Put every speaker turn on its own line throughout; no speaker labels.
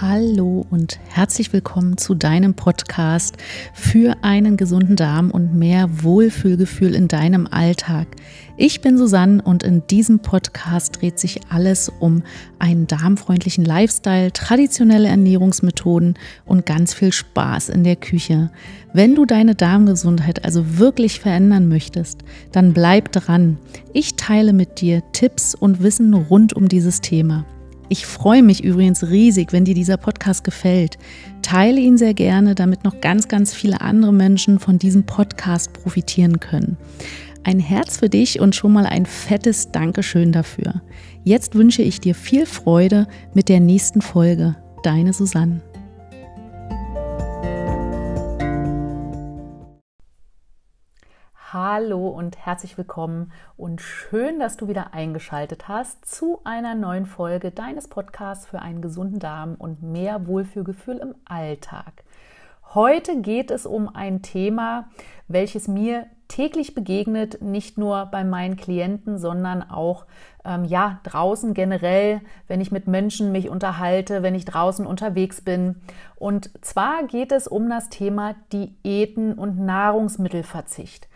Hallo und herzlich willkommen zu deinem Podcast für einen gesunden Darm und mehr Wohlfühlgefühl in deinem Alltag. Ich bin Susanne und in diesem Podcast dreht sich alles um einen darmfreundlichen Lifestyle, traditionelle Ernährungsmethoden und ganz viel Spaß in der Küche. Wenn du deine Darmgesundheit also wirklich verändern möchtest, dann bleib dran. Ich teile mit dir Tipps und Wissen rund um dieses Thema. Ich freue mich übrigens riesig, wenn dir dieser Podcast gefällt. Teile ihn sehr gerne, damit noch ganz, ganz viele andere Menschen von diesem Podcast profitieren können. Ein Herz für dich und schon mal ein fettes Dankeschön dafür. Jetzt wünsche ich dir viel Freude mit der nächsten Folge. Deine Susanne. Hallo und herzlich willkommen und schön, dass du wieder eingeschaltet hast zu einer neuen Folge deines Podcasts für einen gesunden Darm und mehr Wohlfühlgefühl im Alltag. Heute geht es um ein Thema, welches mir täglich begegnet, nicht nur bei meinen Klienten, sondern auch ähm, ja draußen generell, wenn ich mit Menschen mich unterhalte, wenn ich draußen unterwegs bin. Und zwar geht es um das Thema Diäten und Nahrungsmittelverzicht.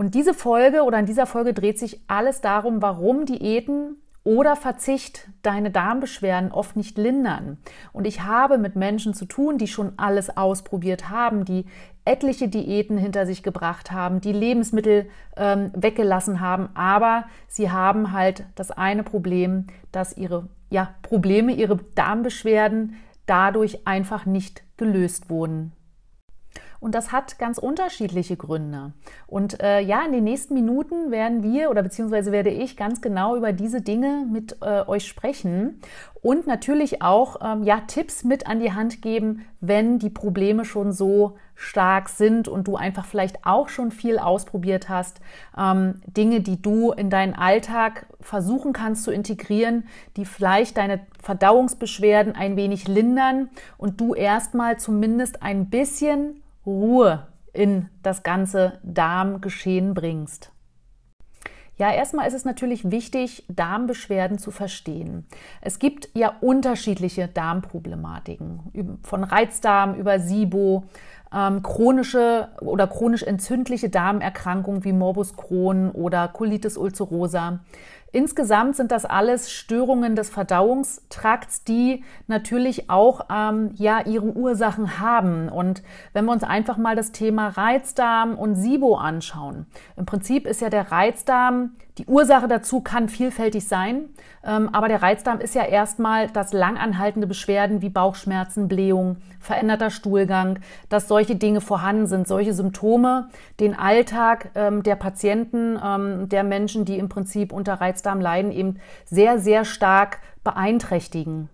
Und diese Folge oder in dieser Folge dreht sich alles darum, warum Diäten oder Verzicht deine Darmbeschwerden oft nicht lindern. Und ich habe mit Menschen zu tun, die schon alles ausprobiert haben, die etliche Diäten hinter sich gebracht haben, die Lebensmittel ähm, weggelassen haben, aber sie haben halt das eine Problem, dass ihre ja, Probleme, ihre Darmbeschwerden dadurch einfach nicht gelöst wurden. Und das hat ganz unterschiedliche Gründe. Und äh, ja, in den nächsten Minuten werden wir oder beziehungsweise werde ich ganz genau über diese Dinge mit äh, euch sprechen und natürlich auch ähm, ja, Tipps mit an die Hand geben, wenn die Probleme schon so stark sind und du einfach vielleicht auch schon viel ausprobiert hast. Ähm, Dinge, die du in deinen Alltag versuchen kannst zu integrieren, die vielleicht deine Verdauungsbeschwerden ein wenig lindern und du erstmal zumindest ein bisschen Ruhe in das ganze Darmgeschehen bringst. Ja, erstmal ist es natürlich wichtig, Darmbeschwerden zu verstehen. Es gibt ja unterschiedliche Darmproblematiken, von Reizdarm über SIBO, ähm, chronische oder chronisch entzündliche Darmerkrankungen wie Morbus Crohn oder Colitis ulcerosa. Insgesamt sind das alles Störungen des Verdauungstrakts, die natürlich auch ähm, ja ihre Ursachen haben. Und wenn wir uns einfach mal das Thema Reizdarm und SIBO anschauen, im Prinzip ist ja der Reizdarm die Ursache dazu kann vielfältig sein, ähm, aber der Reizdarm ist ja erstmal, dass langanhaltende Beschwerden wie Bauchschmerzen, Blähung, veränderter Stuhlgang, dass solche Dinge vorhanden sind, solche Symptome den Alltag ähm, der Patienten, ähm, der Menschen, die im Prinzip unter Reizdarm leiden, eben sehr, sehr stark beeinträchtigen.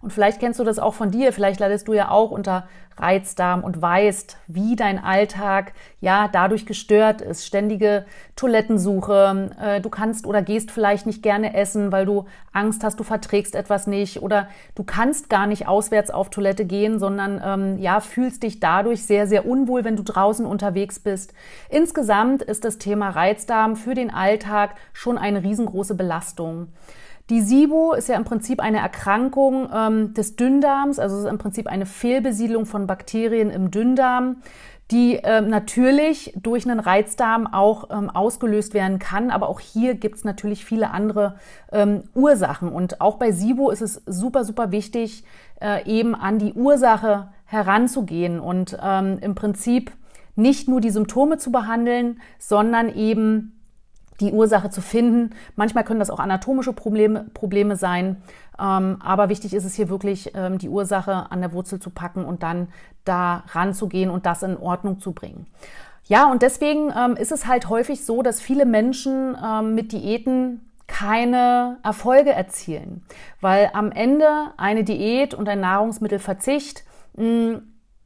Und vielleicht kennst du das auch von dir, vielleicht leidest du ja auch unter Reizdarm und weißt, wie dein Alltag ja dadurch gestört ist. Ständige Toilettensuche, äh, du kannst oder gehst vielleicht nicht gerne essen, weil du Angst hast, du verträgst etwas nicht oder du kannst gar nicht auswärts auf Toilette gehen, sondern ähm, ja, fühlst dich dadurch sehr, sehr unwohl, wenn du draußen unterwegs bist. Insgesamt ist das Thema Reizdarm für den Alltag schon eine riesengroße Belastung. Die SIBO ist ja im Prinzip eine Erkrankung ähm, des Dünndarms, also es ist im Prinzip eine Fehlbesiedlung von Bakterien im Dünndarm, die ähm, natürlich durch einen Reizdarm auch ähm, ausgelöst werden kann. Aber auch hier gibt es natürlich viele andere ähm, Ursachen. Und auch bei SIBO ist es super, super wichtig, äh, eben an die Ursache heranzugehen und ähm, im Prinzip nicht nur die Symptome zu behandeln, sondern eben die Ursache zu finden. Manchmal können das auch anatomische Probleme, Probleme sein, ähm, aber wichtig ist es hier wirklich, ähm, die Ursache an der Wurzel zu packen und dann da ranzugehen und das in Ordnung zu bringen. Ja, und deswegen ähm, ist es halt häufig so, dass viele Menschen ähm, mit Diäten keine Erfolge erzielen, weil am Ende eine Diät und ein Nahrungsmittelverzicht mh, mm,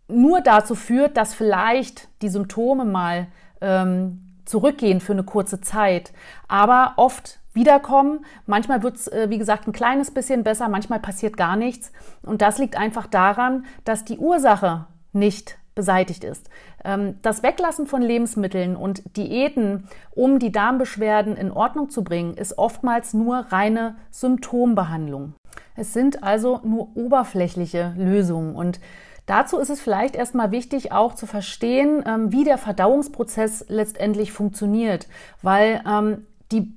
nur dazu führt, dass vielleicht die Symptome mal ähm, zurückgehen für eine kurze Zeit, aber oft wiederkommen. Manchmal wird es, äh, wie gesagt, ein kleines bisschen besser, manchmal passiert gar nichts. Und das liegt einfach daran, dass die Ursache nicht beseitigt ist. Ähm, das Weglassen von Lebensmitteln und Diäten, um die Darmbeschwerden in Ordnung zu bringen, ist oftmals nur reine Symptombehandlung. Es sind also nur oberflächliche Lösungen und Dazu ist es vielleicht erstmal wichtig, auch zu verstehen, ähm, wie der Verdauungsprozess letztendlich funktioniert, weil ähm, die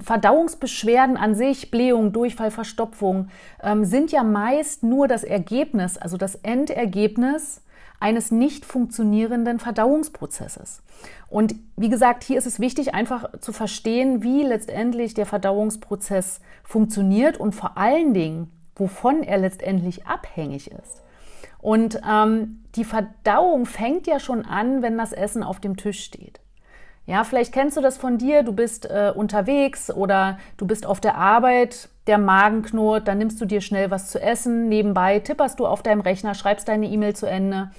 Verdauungsbeschwerden an sich, Blähung, Durchfall, Verstopfung, ähm, sind ja meist nur das Ergebnis, also das Endergebnis eines nicht funktionierenden Verdauungsprozesses. Und wie gesagt, hier ist es wichtig, einfach zu verstehen, wie letztendlich der Verdauungsprozess funktioniert und vor allen Dingen, wovon er letztendlich abhängig ist. Und ähm, die Verdauung fängt ja schon an, wenn das Essen auf dem Tisch steht. Ja, vielleicht kennst du das von dir, du bist äh, unterwegs oder du bist auf der Arbeit, der Magen knurrt, dann nimmst du dir schnell was zu essen, nebenbei tipperst du auf deinem Rechner, schreibst deine E-Mail zu Ende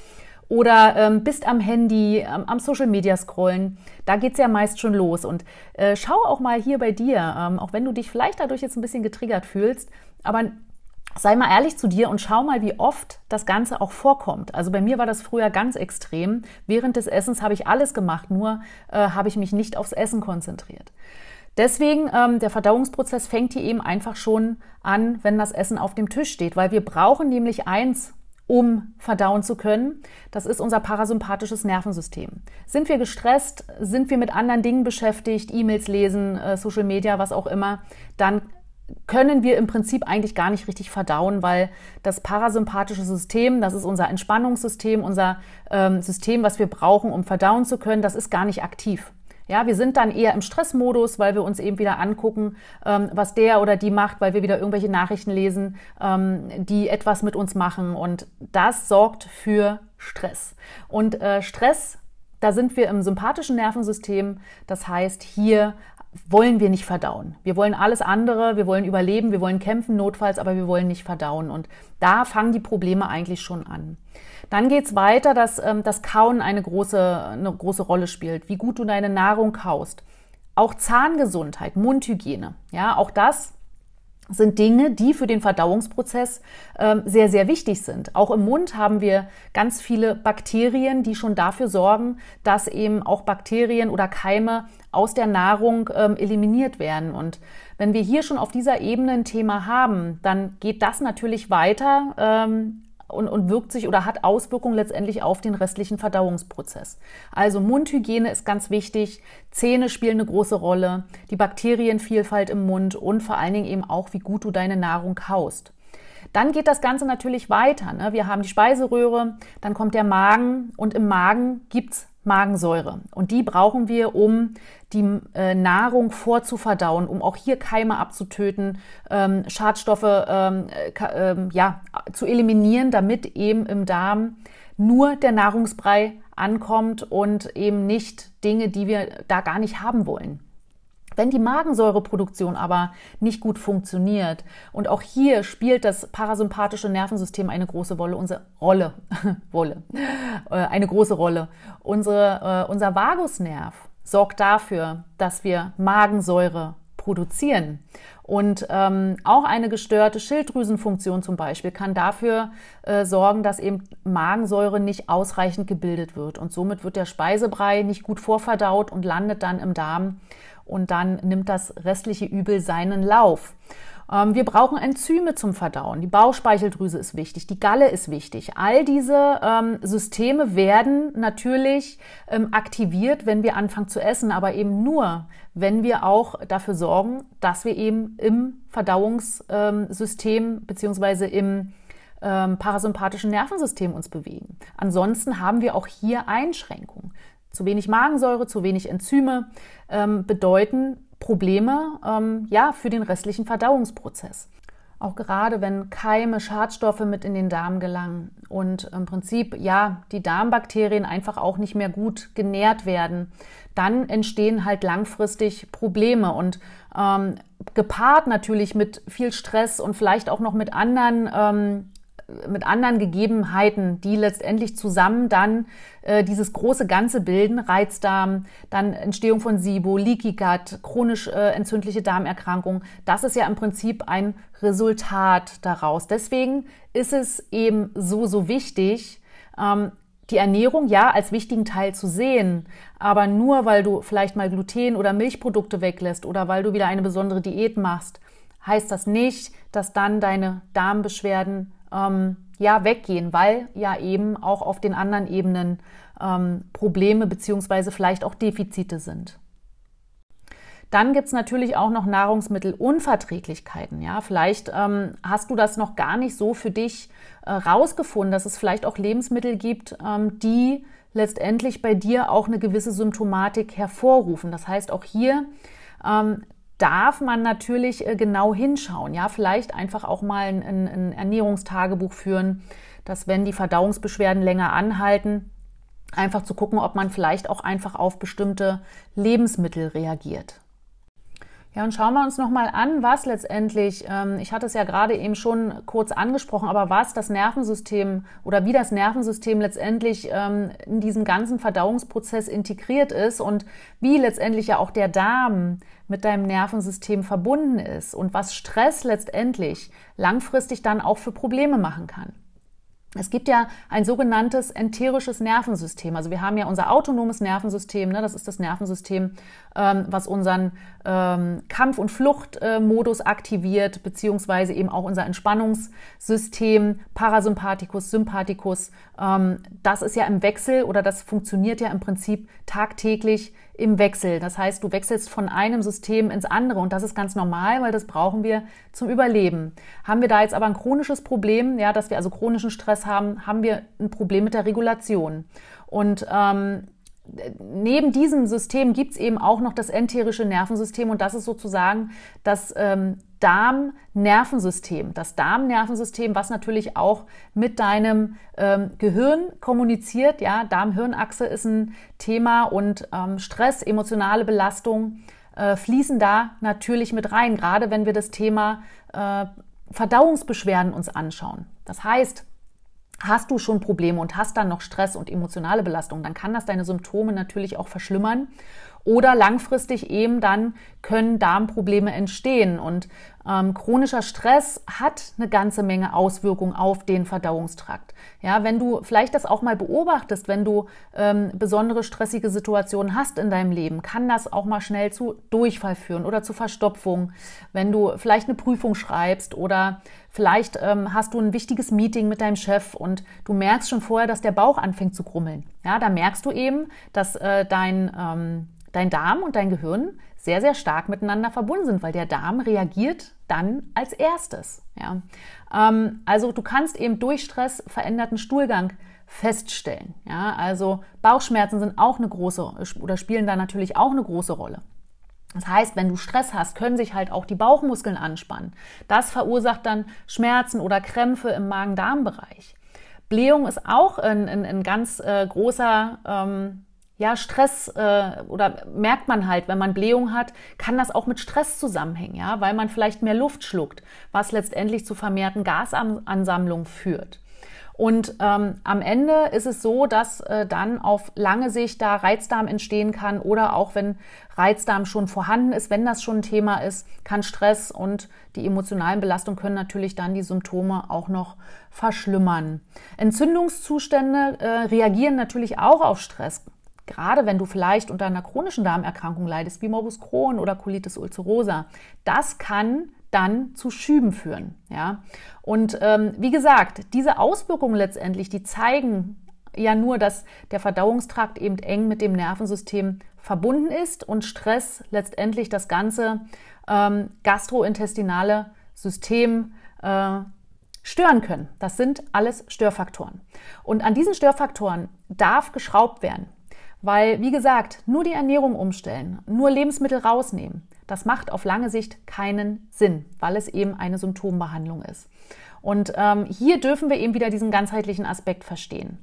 oder ähm, bist am Handy, ähm, am Social Media scrollen. Da geht's ja meist schon los. Und äh, schau auch mal hier bei dir, ähm, auch wenn du dich vielleicht dadurch jetzt ein bisschen getriggert fühlst, aber sei mal ehrlich zu dir und schau mal, wie oft das Ganze auch vorkommt. Also bei mir war das früher ganz extrem. Während des Essens habe ich alles gemacht, nur äh, habe ich mich nicht aufs Essen konzentriert. Deswegen, ähm, der Verdauungsprozess fängt hier eben einfach schon an, wenn das Essen auf dem Tisch steht, weil wir brauchen nämlich eins, um verdauen zu können. Das ist unser parasympathisches Nervensystem. Sind wir gestresst, sind wir mit anderen Dingen beschäftigt, E-Mails lesen, äh, Social Media, was auch immer, dann können wir im Prinzip eigentlich gar nicht richtig verdauen, weil das parasympathische System, das ist unser Entspannungssystem, unser ähm, System, was wir brauchen, um verdauen zu können, das ist gar nicht aktiv. Ja, wir sind dann eher im Stressmodus, weil wir uns eben wieder angucken, ähm, was der oder die macht, weil wir wieder irgendwelche Nachrichten lesen, ähm, die etwas mit uns machen. Und das sorgt für Stress. Und äh, Stress da sind wir im sympathischen Nervensystem. Das heißt, hier wollen wir nicht verdauen. Wir wollen alles andere, wir wollen überleben, wir wollen kämpfen notfalls, aber wir wollen nicht verdauen. Und da fangen die Probleme eigentlich schon an. Dann geht's weiter, dass ähm, das Kauen eine große, eine große Rolle spielt, wie gut du deine Nahrung kaust. Auch Zahngesundheit, Mundhygiene, ja, auch das sind Dinge, die für den Verdauungsprozess ähm, sehr, sehr wichtig sind. Auch im Mund haben wir ganz viele Bakterien, die schon dafür sorgen, dass eben auch Bakterien oder Keime aus der Nahrung ähm, eliminiert werden. Und wenn wir hier schon auf dieser Ebene ein Thema haben, dann geht das natürlich weiter ähm, und, und wirkt sich oder hat Auswirkungen letztendlich auf den restlichen Verdauungsprozess. Also Mundhygiene ist ganz wichtig, Zähne spielen eine große Rolle, die Bakterienvielfalt im Mund und vor allen Dingen eben auch, wie gut du deine Nahrung kaust. Dann geht das Ganze natürlich weiter. Ne? Wir haben die Speiseröhre, dann kommt der Magen und im Magen gibt's Magensäure. Und die brauchen wir, um die äh, Nahrung vorzuverdauen, um auch hier Keime abzutöten, ähm, Schadstoffe ähm, äh, äh, ja, zu eliminieren, damit eben im Darm nur der Nahrungsbrei ankommt und eben nicht Dinge, die wir da gar nicht haben wollen. Wenn die Magensäureproduktion aber nicht gut funktioniert und auch hier spielt das parasympathische Nervensystem eine große Rolle, unsere Rolle, Wolle, äh, eine große Rolle. Unsere, äh, unser Vagusnerv sorgt dafür, dass wir Magensäure produzieren. Und ähm, auch eine gestörte Schilddrüsenfunktion zum Beispiel kann dafür äh, sorgen, dass eben Magensäure nicht ausreichend gebildet wird. Und somit wird der Speisebrei nicht gut vorverdaut und landet dann im Darm und dann nimmt das restliche Übel seinen Lauf. Ähm, wir brauchen Enzyme zum Verdauen. Die Bauchspeicheldrüse ist wichtig, die Galle ist wichtig. All diese ähm, Systeme werden natürlich ähm, aktiviert, wenn wir anfangen zu essen, aber eben nur, wenn wir auch dafür sorgen, dass wir eben im Verdauungssystem ähm, beziehungsweise im ähm, parasympathischen Nervensystem uns bewegen. Ansonsten haben wir auch hier Einschränkungen. Zu wenig Magensäure, zu wenig Enzyme ähm, bedeuten Probleme ähm, ja, für den restlichen Verdauungsprozess. Auch gerade wenn Keime, Schadstoffe mit in den Darm gelangen und im Prinzip ja die Darmbakterien einfach auch nicht mehr gut genährt werden, dann entstehen halt langfristig Probleme und ähm, gepaart natürlich mit viel Stress und vielleicht auch noch mit anderen ähm, mit anderen Gegebenheiten, die letztendlich zusammen dann äh, dieses große Ganze bilden, Reizdarm, dann Entstehung von SIBO, Leaky Gut, chronisch äh, entzündliche Darmerkrankung, das ist ja im Prinzip ein Resultat daraus. Deswegen ist es eben so, so wichtig, ähm, die Ernährung ja als wichtigen Teil zu sehen, aber nur weil du vielleicht mal Gluten oder Milchprodukte weglässt oder weil du wieder eine besondere Diät machst, heißt das nicht, dass dann deine Darmbeschwerden ähm, ja weggehen, weil ja eben auch auf den anderen Ebenen ähm, Probleme beziehungsweise vielleicht auch Defizite sind. Dann gibt es natürlich auch noch Nahrungsmittelunverträglichkeiten. Ja, vielleicht ähm, hast du das noch gar nicht so für dich äh, rausgefunden, dass es vielleicht auch Lebensmittel gibt, ähm, die letztendlich bei dir auch eine gewisse Symptomatik hervorrufen. Das heißt, auch hier ähm, darf man natürlich äh, genau hinschauen. Ja, vielleicht einfach auch mal ein, ein Ernährungstagebuch führen, dass wenn die Verdauungsbeschwerden länger anhalten, einfach zu gucken, ob man vielleicht auch einfach auf bestimmte Lebensmittel reagiert. Ja, und schauen wir uns nochmal an, was letztendlich, ähm, ich hatte es ja gerade eben schon kurz angesprochen, aber was das Nervensystem oder wie das Nervensystem letztendlich ähm, in diesem ganzen Verdauungsprozess integriert ist und wie letztendlich ja auch der Darm mit deinem Nervensystem verbunden ist und was Stress letztendlich langfristig dann auch für Probleme machen kann. Es gibt ja ein sogenanntes enterisches Nervensystem. Also wir haben ja unser autonomes Nervensystem, ne? das ist das Nervensystem, ähm, was unseren ähm, Kampf- und Fluchtmodus äh, aktiviert, beziehungsweise eben auch unser Entspannungssystem, Parasympathikus, Sympathikus. Ähm, das ist ja im Wechsel oder das funktioniert ja im Prinzip tagtäglich im Wechsel. Das heißt, du wechselst von einem System ins andere und das ist ganz normal, weil das brauchen wir zum Überleben. Haben wir da jetzt aber ein chronisches Problem, ja, dass wir also chronischen Stress haben, haben wir ein Problem mit der Regulation. Und ähm, neben diesem System gibt es eben auch noch das enterische Nervensystem und das ist sozusagen das ähm, Darmnervensystem. Das Darmnervensystem, was natürlich auch mit deinem ähm, Gehirn kommuniziert. Ja, Darm-Hirn-Achse ist ein Thema und ähm, Stress, emotionale Belastung äh, fließen da natürlich mit rein, gerade wenn wir das Thema äh, Verdauungsbeschwerden uns anschauen. Das heißt, Hast du schon Probleme und hast dann noch Stress und emotionale Belastung, dann kann das deine Symptome natürlich auch verschlimmern. Oder langfristig eben dann können Darmprobleme entstehen. Und ähm, chronischer Stress hat eine ganze Menge Auswirkungen auf den Verdauungstrakt. Ja, wenn du vielleicht das auch mal beobachtest, wenn du ähm, besondere stressige Situationen hast in deinem Leben, kann das auch mal schnell zu Durchfall führen oder zu Verstopfung. Wenn du vielleicht eine Prüfung schreibst oder vielleicht ähm, hast du ein wichtiges Meeting mit deinem Chef und du merkst schon vorher, dass der Bauch anfängt zu grummeln. Ja, da merkst du eben, dass äh, dein ähm, dein Darm und dein Gehirn sehr, sehr stark miteinander verbunden sind, weil der Darm reagiert dann als erstes. Ja. Ähm, also du kannst eben durch Stress veränderten Stuhlgang feststellen. Ja. Also Bauchschmerzen sind auch eine große oder spielen da natürlich auch eine große Rolle. Das heißt, wenn du Stress hast, können sich halt auch die Bauchmuskeln anspannen. Das verursacht dann Schmerzen oder Krämpfe im Magen-Darm-Bereich. Blähung ist auch ein, ein, ein ganz äh, großer ähm, ja, Stress äh, oder merkt man halt, wenn man Blähung hat, kann das auch mit Stress zusammenhängen, ja, weil man vielleicht mehr Luft schluckt, was letztendlich zu vermehrten Gasansammlungen führt. Und ähm, am Ende ist es so, dass äh, dann auf lange Sicht da Reizdarm entstehen kann oder auch wenn Reizdarm schon vorhanden ist, wenn das schon ein Thema ist, kann Stress und die emotionalen Belastungen können natürlich dann die Symptome auch noch verschlimmern. Entzündungszustände äh, reagieren natürlich auch auf Stress. Gerade wenn du vielleicht unter einer chronischen Darmerkrankung leidest, wie Morbus Crohn oder Colitis ulcerosa, das kann dann zu Schüben führen. Ja? Und ähm, wie gesagt, diese Auswirkungen letztendlich, die zeigen ja nur, dass der Verdauungstrakt eben eng mit dem Nervensystem verbunden ist und Stress letztendlich das ganze ähm, gastrointestinale System äh, stören können. Das sind alles Störfaktoren. Und an diesen Störfaktoren darf geschraubt werden. Weil, wie gesagt, nur die Ernährung umstellen, nur Lebensmittel rausnehmen, das macht auf lange Sicht keinen Sinn, weil es eben eine Symptombehandlung ist. Und ähm, hier dürfen wir eben wieder diesen ganzheitlichen Aspekt verstehen.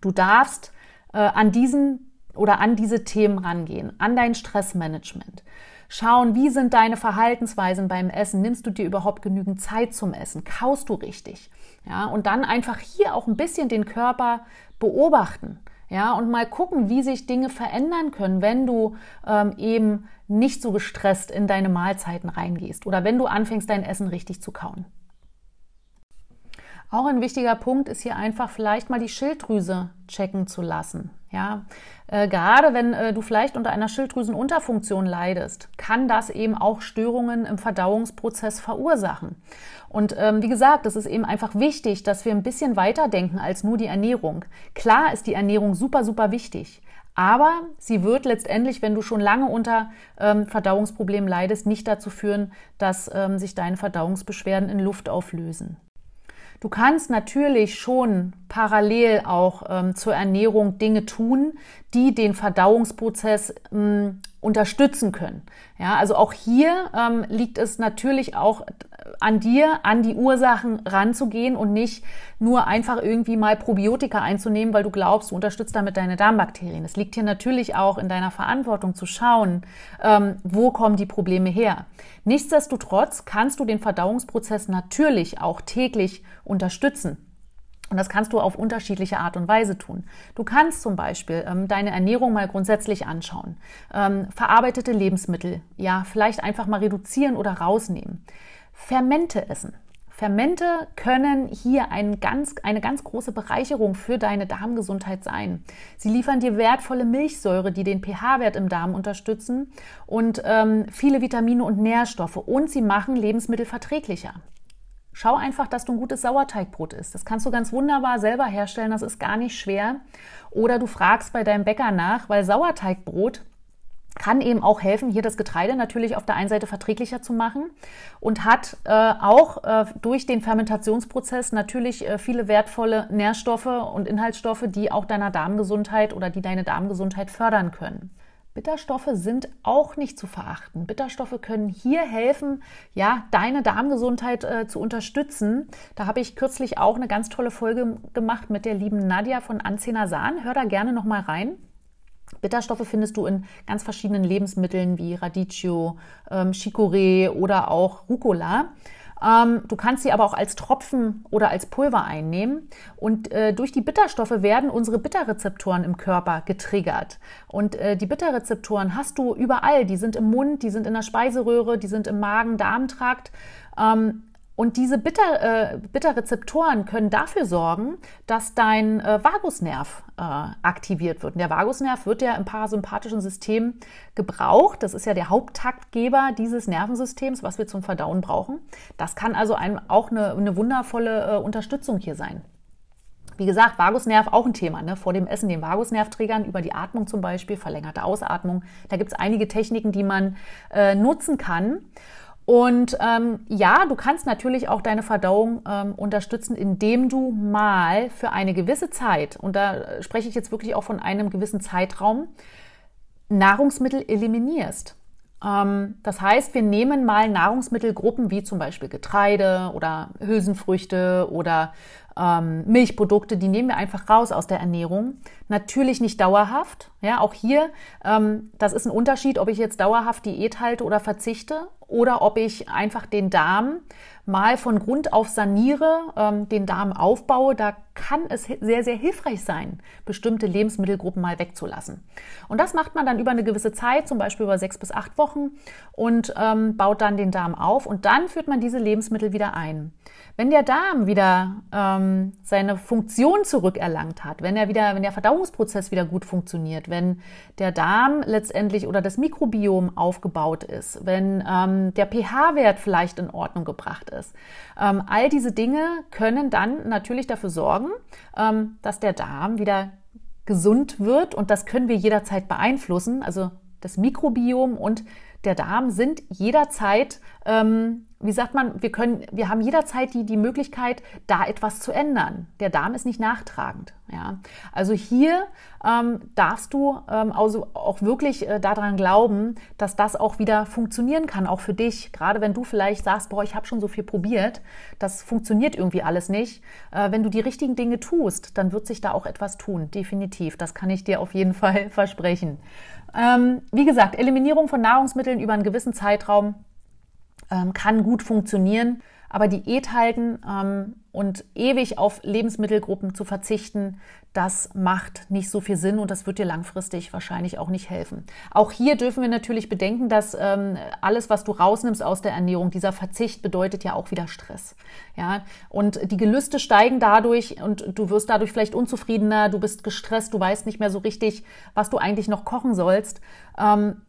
Du darfst äh, an diesen oder an diese Themen rangehen, an dein Stressmanagement. Schauen, wie sind deine Verhaltensweisen beim Essen? Nimmst du dir überhaupt genügend Zeit zum Essen? Kaust du richtig? Ja, und dann einfach hier auch ein bisschen den Körper beobachten. Ja, und mal gucken, wie sich Dinge verändern können, wenn du ähm, eben nicht so gestresst in deine Mahlzeiten reingehst oder wenn du anfängst, dein Essen richtig zu kauen. Auch ein wichtiger Punkt ist hier einfach vielleicht mal die Schilddrüse checken zu lassen. Ja, äh, gerade wenn äh, du vielleicht unter einer Schilddrüsenunterfunktion leidest, kann das eben auch Störungen im Verdauungsprozess verursachen. Und ähm, wie gesagt, es ist eben einfach wichtig, dass wir ein bisschen weiter denken als nur die Ernährung. Klar ist die Ernährung super, super wichtig. Aber sie wird letztendlich, wenn du schon lange unter ähm, Verdauungsproblemen leidest, nicht dazu führen, dass ähm, sich deine Verdauungsbeschwerden in Luft auflösen. Du kannst natürlich schon parallel auch ähm, zur Ernährung Dinge tun, die den Verdauungsprozess ähm, unterstützen können. Ja, also auch hier ähm, liegt es natürlich auch an dir, an die Ursachen ranzugehen und nicht nur einfach irgendwie mal Probiotika einzunehmen, weil du glaubst, du unterstützt damit deine Darmbakterien. Es liegt hier natürlich auch in deiner Verantwortung zu schauen, ähm, wo kommen die Probleme her. Nichtsdestotrotz kannst du den Verdauungsprozess natürlich auch täglich unterstützen. Und das kannst du auf unterschiedliche Art und Weise tun. Du kannst zum Beispiel ähm, deine Ernährung mal grundsätzlich anschauen. Ähm, verarbeitete Lebensmittel, ja, vielleicht einfach mal reduzieren oder rausnehmen. Fermente essen. Fermente können hier ein ganz, eine ganz große Bereicherung für deine Darmgesundheit sein. Sie liefern dir wertvolle Milchsäure, die den pH-Wert im Darm unterstützen und ähm, viele Vitamine und Nährstoffe und sie machen Lebensmittel verträglicher. Schau einfach, dass du ein gutes Sauerteigbrot isst. Das kannst du ganz wunderbar selber herstellen, das ist gar nicht schwer. Oder du fragst bei deinem Bäcker nach, weil Sauerteigbrot kann eben auch helfen, hier das Getreide natürlich auf der einen Seite verträglicher zu machen und hat äh, auch äh, durch den Fermentationsprozess natürlich äh, viele wertvolle Nährstoffe und Inhaltsstoffe, die auch deiner Darmgesundheit oder die deine Darmgesundheit fördern können. Bitterstoffe sind auch nicht zu verachten. Bitterstoffe können hier helfen, ja, deine Darmgesundheit äh, zu unterstützen. Da habe ich kürzlich auch eine ganz tolle Folge gemacht mit der lieben Nadja von Anzenasan. Hör da gerne noch mal rein. Bitterstoffe findest du in ganz verschiedenen Lebensmitteln wie Radicchio, ähm, Chicorée oder auch Rucola. Ähm, du kannst sie aber auch als Tropfen oder als Pulver einnehmen. Und äh, durch die Bitterstoffe werden unsere Bitterrezeptoren im Körper getriggert. Und äh, die Bitterrezeptoren hast du überall. Die sind im Mund, die sind in der Speiseröhre, die sind im Magen-Darm-Trakt. Ähm, und diese Bitter, äh, Bitterrezeptoren können dafür sorgen, dass dein äh, Vagusnerv äh, aktiviert wird. Und der Vagusnerv wird ja im parasympathischen System gebraucht. Das ist ja der Haupttaktgeber dieses Nervensystems, was wir zum Verdauen brauchen. Das kann also einem auch eine, eine wundervolle äh, Unterstützung hier sein. Wie gesagt, Vagusnerv auch ein Thema. Ne? Vor dem Essen den Vagusnerv triggern, über die Atmung zum Beispiel, verlängerte Ausatmung. Da gibt es einige Techniken, die man äh, nutzen kann. Und ähm, ja, du kannst natürlich auch deine Verdauung ähm, unterstützen, indem du mal für eine gewisse Zeit, und da spreche ich jetzt wirklich auch von einem gewissen Zeitraum, Nahrungsmittel eliminierst. Ähm, das heißt, wir nehmen mal Nahrungsmittelgruppen wie zum Beispiel Getreide oder Hülsenfrüchte oder ähm, Milchprodukte, die nehmen wir einfach raus aus der Ernährung. Natürlich nicht dauerhaft. Ja, auch hier, ähm, das ist ein Unterschied, ob ich jetzt dauerhaft Diät halte oder verzichte oder ob ich einfach den Darm mal von Grund auf saniere, ähm, den Darm aufbaue, da kann es sehr, sehr hilfreich sein, bestimmte Lebensmittelgruppen mal wegzulassen. Und das macht man dann über eine gewisse Zeit, zum Beispiel über sechs bis acht Wochen und ähm, baut dann den Darm auf und dann führt man diese Lebensmittel wieder ein. Wenn der Darm wieder ähm, seine Funktion zurückerlangt hat, wenn er wieder, wenn der Verdauungsprozess wieder gut funktioniert, wenn der Darm letztendlich oder das Mikrobiom aufgebaut ist, wenn ähm, der pH-Wert vielleicht in Ordnung gebracht ist, ähm, all diese Dinge können dann natürlich dafür sorgen, ähm, dass der Darm wieder gesund wird und das können wir jederzeit beeinflussen. Also das Mikrobiom und der Darm sind jederzeit ähm, wie sagt man, wir können, wir haben jederzeit die, die Möglichkeit, da etwas zu ändern. Der Darm ist nicht nachtragend. Ja? Also hier ähm, darfst du ähm, also auch wirklich äh, daran glauben, dass das auch wieder funktionieren kann, auch für dich. Gerade wenn du vielleicht sagst, boah, ich habe schon so viel probiert, das funktioniert irgendwie alles nicht. Äh, wenn du die richtigen Dinge tust, dann wird sich da auch etwas tun, definitiv. Das kann ich dir auf jeden Fall versprechen. Ähm, wie gesagt, Eliminierung von Nahrungsmitteln über einen gewissen Zeitraum ähm, kann gut funktionieren. Aber Diät halten ähm, und ewig auf Lebensmittelgruppen zu verzichten, das macht nicht so viel Sinn und das wird dir langfristig wahrscheinlich auch nicht helfen. Auch hier dürfen wir natürlich bedenken, dass ähm, alles, was du rausnimmst aus der Ernährung, dieser Verzicht bedeutet ja auch wieder Stress. Ja, und die Gelüste steigen dadurch und du wirst dadurch vielleicht unzufriedener, du bist gestresst, du weißt nicht mehr so richtig, was du eigentlich noch kochen sollst. Ähm,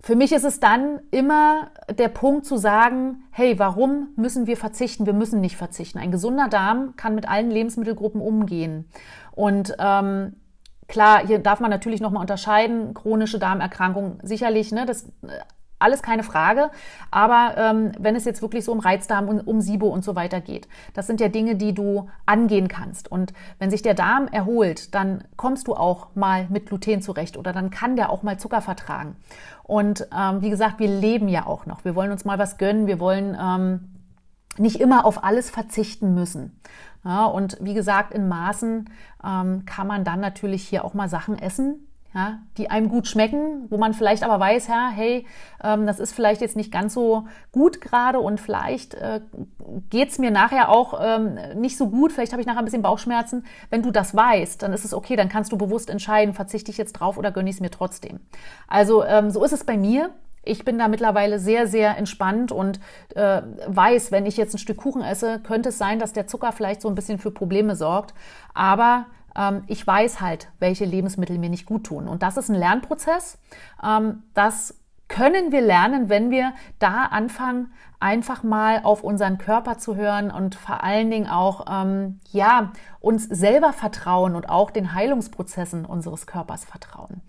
für mich ist es dann immer der Punkt zu sagen, hey, warum müssen wir verzichten? Wir müssen nicht verzichten. Ein gesunder Darm kann mit allen Lebensmittelgruppen umgehen. Und ähm, klar, hier darf man natürlich nochmal unterscheiden, chronische Darmerkrankung sicherlich, ne, das alles keine Frage. Aber ähm, wenn es jetzt wirklich so um Reizdarm und um SIBO und so weiter geht, das sind ja Dinge, die du angehen kannst. Und wenn sich der Darm erholt, dann kommst du auch mal mit Gluten zurecht oder dann kann der auch mal Zucker vertragen. Und ähm, wie gesagt, wir leben ja auch noch. Wir wollen uns mal was gönnen. Wir wollen ähm, nicht immer auf alles verzichten müssen. Ja, und wie gesagt, in Maßen ähm, kann man dann natürlich hier auch mal Sachen essen, ja, die einem gut schmecken, wo man vielleicht aber weiß, ja, hey, ähm, das ist vielleicht jetzt nicht ganz so gut gerade und vielleicht äh, geht's mir nachher auch ähm, nicht so gut, vielleicht habe ich nachher ein bisschen Bauchschmerzen. Wenn du das weißt, dann ist es okay, dann kannst du bewusst entscheiden, verzichte ich jetzt drauf oder gönne ich es mir trotzdem. Also ähm, so ist es bei mir. Ich bin da mittlerweile sehr, sehr entspannt und äh, weiß, wenn ich jetzt ein Stück Kuchen esse, könnte es sein, dass der Zucker vielleicht so ein bisschen für Probleme sorgt. Aber ich weiß halt, welche Lebensmittel mir nicht gut tun. Und das ist ein Lernprozess. Ähm, das können wir lernen, wenn wir da anfangen, einfach mal auf unseren Körper zu hören und vor allen Dingen auch, ähm, ja, uns selber vertrauen und auch den Heilungsprozessen unseres Körpers vertrauen.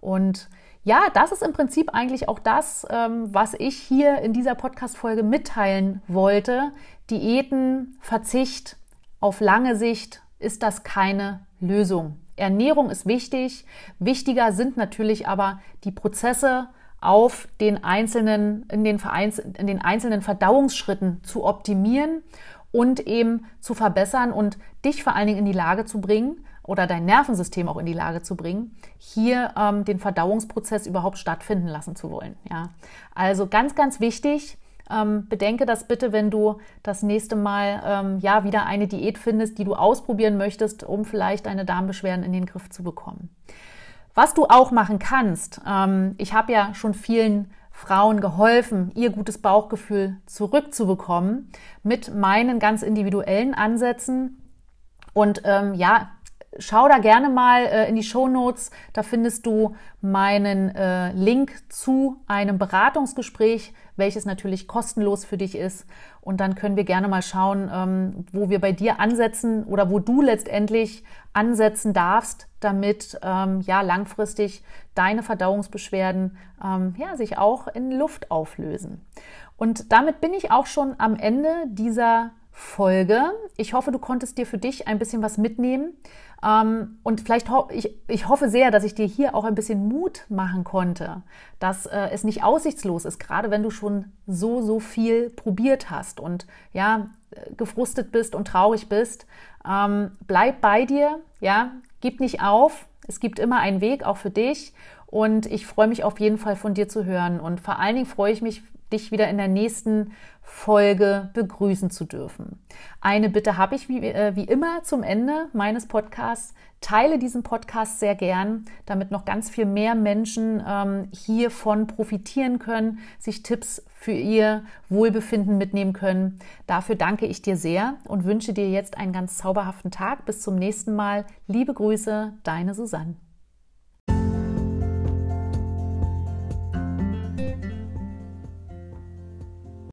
Und ja, das ist im Prinzip eigentlich auch das, ähm, was ich hier in dieser Podcast-Folge mitteilen wollte. Diäten, Verzicht auf lange Sicht ist das keine Lösung. Ernährung ist wichtig. Wichtiger sind natürlich aber die Prozesse auf den einzelnen, in den, Vereins, in den einzelnen Verdauungsschritten zu optimieren und eben zu verbessern und dich vor allen Dingen in die Lage zu bringen oder dein Nervensystem auch in die Lage zu bringen, hier ähm, den Verdauungsprozess überhaupt stattfinden lassen zu wollen. Ja, also ganz, ganz wichtig. Ähm, bedenke das bitte, wenn du das nächste Mal ähm, ja wieder eine Diät findest, die du ausprobieren möchtest, um vielleicht deine Darmbeschwerden in den Griff zu bekommen. Was du auch machen kannst, ähm, ich habe ja schon vielen Frauen geholfen, ihr gutes Bauchgefühl zurückzubekommen mit meinen ganz individuellen Ansätzen. Und ähm, ja, schau da gerne mal äh, in die Show Notes. Da findest du meinen äh, Link zu einem Beratungsgespräch, welches natürlich kostenlos für dich ist. Und dann können wir gerne mal schauen, ähm, wo wir bei dir ansetzen oder wo du letztendlich ansetzen darfst, damit ähm, ja langfristig deine Verdauungsbeschwerden ähm, ja sich auch in Luft auflösen. Und damit bin ich auch schon am Ende dieser Folge. Ich hoffe, du konntest dir für dich ein bisschen was mitnehmen. Ähm, und vielleicht ho ich, ich hoffe sehr, dass ich dir hier auch ein bisschen Mut machen konnte, dass äh, es nicht aussichtslos ist, gerade wenn du schon so, so viel probiert hast und ja, gefrustet bist und traurig bist. Ähm, bleib bei dir, ja, gib nicht auf. Es gibt immer einen Weg, auch für dich. Und ich freue mich auf jeden Fall von dir zu hören. Und vor allen Dingen freue ich mich, dich wieder in der nächsten Folge begrüßen zu dürfen. Eine Bitte habe ich wie, äh, wie immer zum Ende meines Podcasts. Teile diesen Podcast sehr gern, damit noch ganz viel mehr Menschen ähm, hiervon profitieren können, sich Tipps für ihr Wohlbefinden mitnehmen können. Dafür danke ich dir sehr und wünsche dir jetzt einen ganz zauberhaften Tag. Bis zum nächsten Mal. Liebe Grüße, deine Susanne.